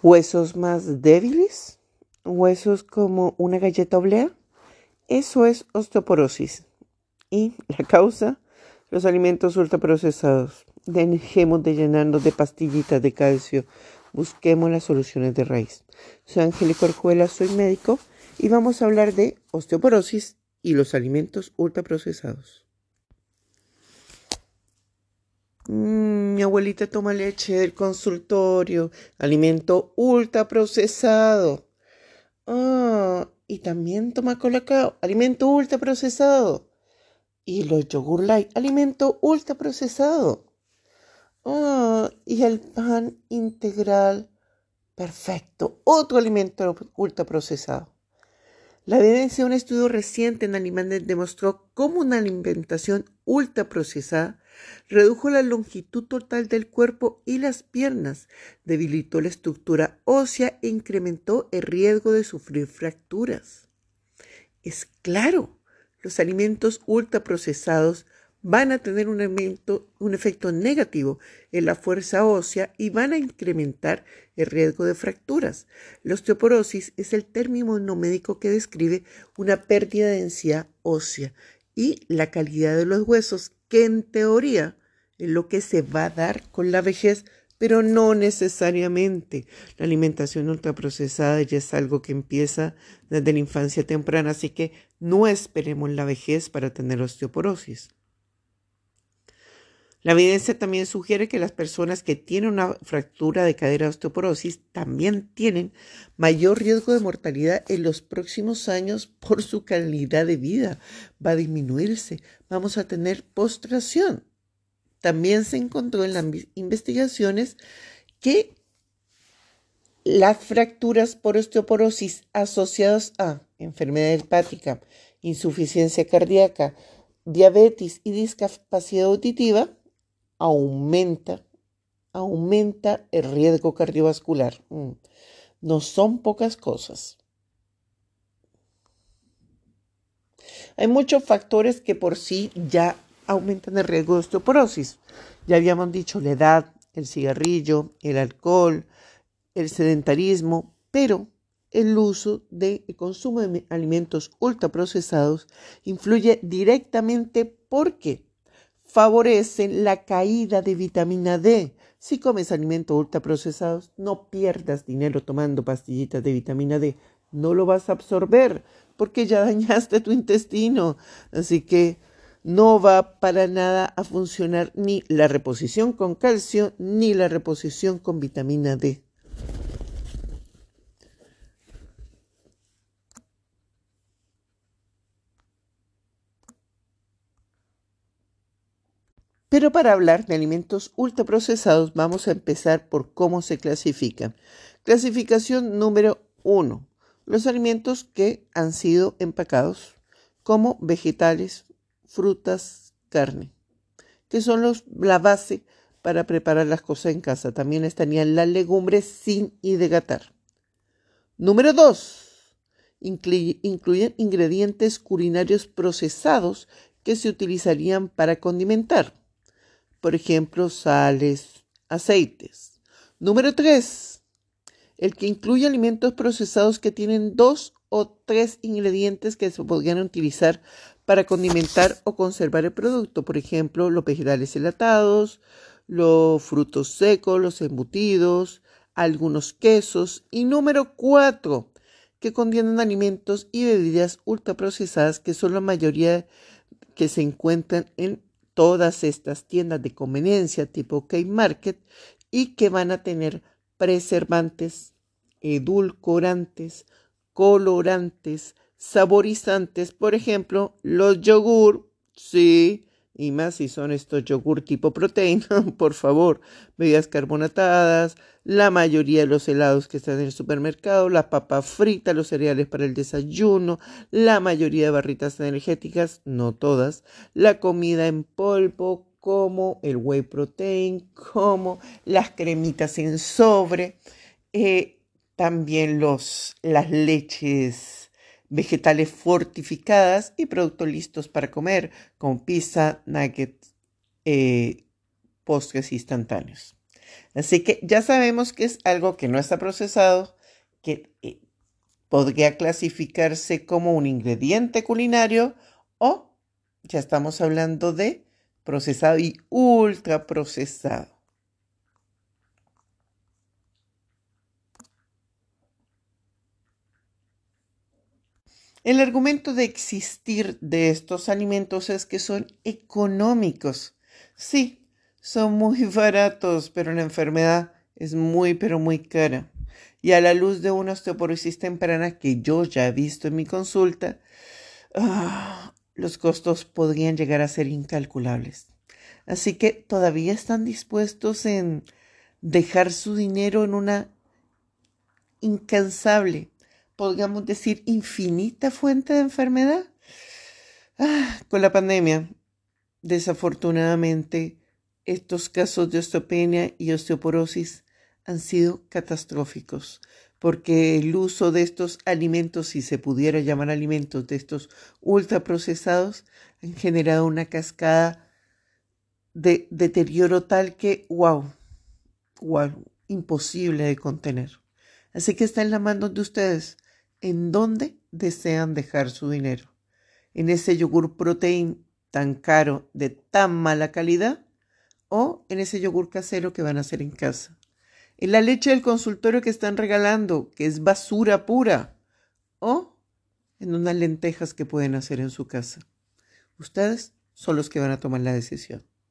Huesos más débiles, huesos como una galleta oblea. Eso es osteoporosis. Y la causa, los alimentos ultraprocesados. Dejemos de llenarnos de pastillitas de calcio. Busquemos las soluciones de raíz. Soy Angélica Orjuela, soy médico y vamos a hablar de osteoporosis y los alimentos ultraprocesados. Mi abuelita toma leche del consultorio, alimento ultraprocesado. Ah, y también toma colacao, alimento ultraprocesado. Y los yogur light, alimento ultraprocesado. Ah, y el pan integral, perfecto, otro alimento ultraprocesado. La evidencia de un estudio reciente en animales demostró cómo una alimentación ultraprocesada redujo la longitud total del cuerpo y las piernas, debilitó la estructura ósea e incrementó el riesgo de sufrir fracturas. Es claro, los alimentos ultraprocesados van a tener un, un, efecto negativo en la fuerza ósea y van a incrementar el riesgo de fracturas. La osteoporosis es el término no médico que describe una pérdida de densidad ósea y la calidad de los huesos, que en teoría es lo que se va a dar con la vejez, pero no necesariamente. La alimentación ultraprocesada ya es algo que empieza desde la infancia temprana, así que no esperemos la vejez para tener osteoporosis. La evidencia también sugiere que las personas que tienen una fractura de cadera de osteoporosis también tienen mayor riesgo de mortalidad en los próximos años por su calidad de vida. Va a disminuirse. Vamos a tener postración. También se encontró en las investigaciones que las fracturas por osteoporosis asociadas a enfermedad hepática, insuficiencia cardíaca, diabetes y discapacidad auditiva aumenta, aumenta el riesgo cardiovascular. Mm. No son pocas cosas. Hay muchos factores que por sí ya aumentan el riesgo de osteoporosis. Ya habíamos dicho la edad, el cigarrillo, el alcohol, el sedentarismo, pero el uso de el consumo de alimentos ultraprocesados influye directamente porque favorecen la caída de vitamina D. Si comes alimentos ultraprocesados, no pierdas dinero tomando pastillitas de vitamina D. No lo vas a absorber porque ya dañaste tu intestino. Así que no va para nada a funcionar ni la reposición con calcio ni la reposición con vitamina D. Pero para hablar de alimentos ultraprocesados vamos a empezar por cómo se clasifican. Clasificación número uno. Los alimentos que han sido empacados como vegetales, frutas, carne, que son los, la base para preparar las cosas en casa. También estarían las legumbres sin hidratar. Número dos. incluyen ingredientes culinarios procesados que se utilizarían para condimentar por ejemplo, sales, aceites. Número 3. El que incluye alimentos procesados que tienen dos o tres ingredientes que se podrían utilizar para condimentar o conservar el producto. Por ejemplo, los vegetales enlatados, los frutos secos, los embutidos, algunos quesos. Y número 4. Que contienen alimentos y bebidas ultraprocesadas que son la mayoría que se encuentran en todas estas tiendas de conveniencia tipo K-Market y que van a tener preservantes, edulcorantes, colorantes, saborizantes, por ejemplo, los yogur, sí, y más si son estos yogur tipo proteína, por favor, bebidas carbonatadas, la mayoría de los helados que están en el supermercado, la papa frita, los cereales para el desayuno, la mayoría de barritas energéticas, no todas, la comida en polvo como el whey protein, como las cremitas en sobre, eh, también los, las leches vegetales fortificadas y productos listos para comer, como pizza, nuggets, eh, postres instantáneos. Así que ya sabemos que es algo que no está procesado, que eh, podría clasificarse como un ingrediente culinario o ya estamos hablando de procesado y ultra procesado. El argumento de existir de estos alimentos es que son económicos. Sí, son muy baratos, pero la enfermedad es muy, pero muy cara. Y a la luz de una osteoporosis temprana que yo ya he visto en mi consulta, ah, los costos podrían llegar a ser incalculables. Así que todavía están dispuestos en dejar su dinero en una incansable podríamos decir, infinita fuente de enfermedad. Ah, con la pandemia, desafortunadamente, estos casos de osteopenia y osteoporosis han sido catastróficos, porque el uso de estos alimentos, si se pudiera llamar alimentos, de estos ultraprocesados, han generado una cascada de deterioro tal que, wow, wow, imposible de contener. Así que está en la mano de ustedes en dónde desean dejar su dinero. En ese yogur protein tan caro, de tan mala calidad, o en ese yogur casero que van a hacer en casa. En la leche del consultorio que están regalando, que es basura pura, o en unas lentejas que pueden hacer en su casa. Ustedes son los que van a tomar la decisión.